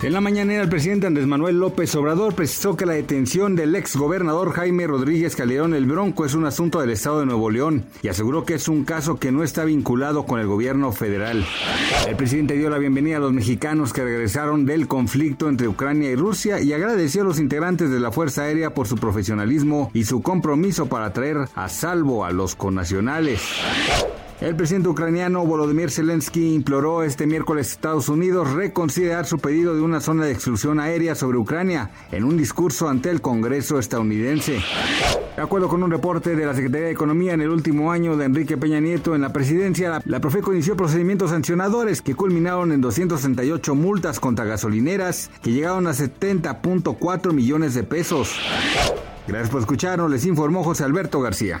En la mañanera, el presidente Andrés Manuel López Obrador precisó que la detención del ex gobernador Jaime Rodríguez Calderón el Bronco es un asunto del Estado de Nuevo León y aseguró que es un caso que no está vinculado con el gobierno federal. El presidente dio la bienvenida a los mexicanos que regresaron del conflicto entre Ucrania y Rusia y agradeció a los integrantes de la Fuerza Aérea por su profesionalismo y su compromiso para traer a salvo a los connacionales. El presidente ucraniano Volodymyr Zelensky imploró este miércoles a Estados Unidos reconsiderar su pedido de una zona de exclusión aérea sobre Ucrania en un discurso ante el Congreso estadounidense. De acuerdo con un reporte de la Secretaría de Economía en el último año de Enrique Peña Nieto en la presidencia, la, la Profeco inició procedimientos sancionadores que culminaron en 268 multas contra gasolineras que llegaron a 70.4 millones de pesos. Gracias por escucharnos, les informó José Alberto García.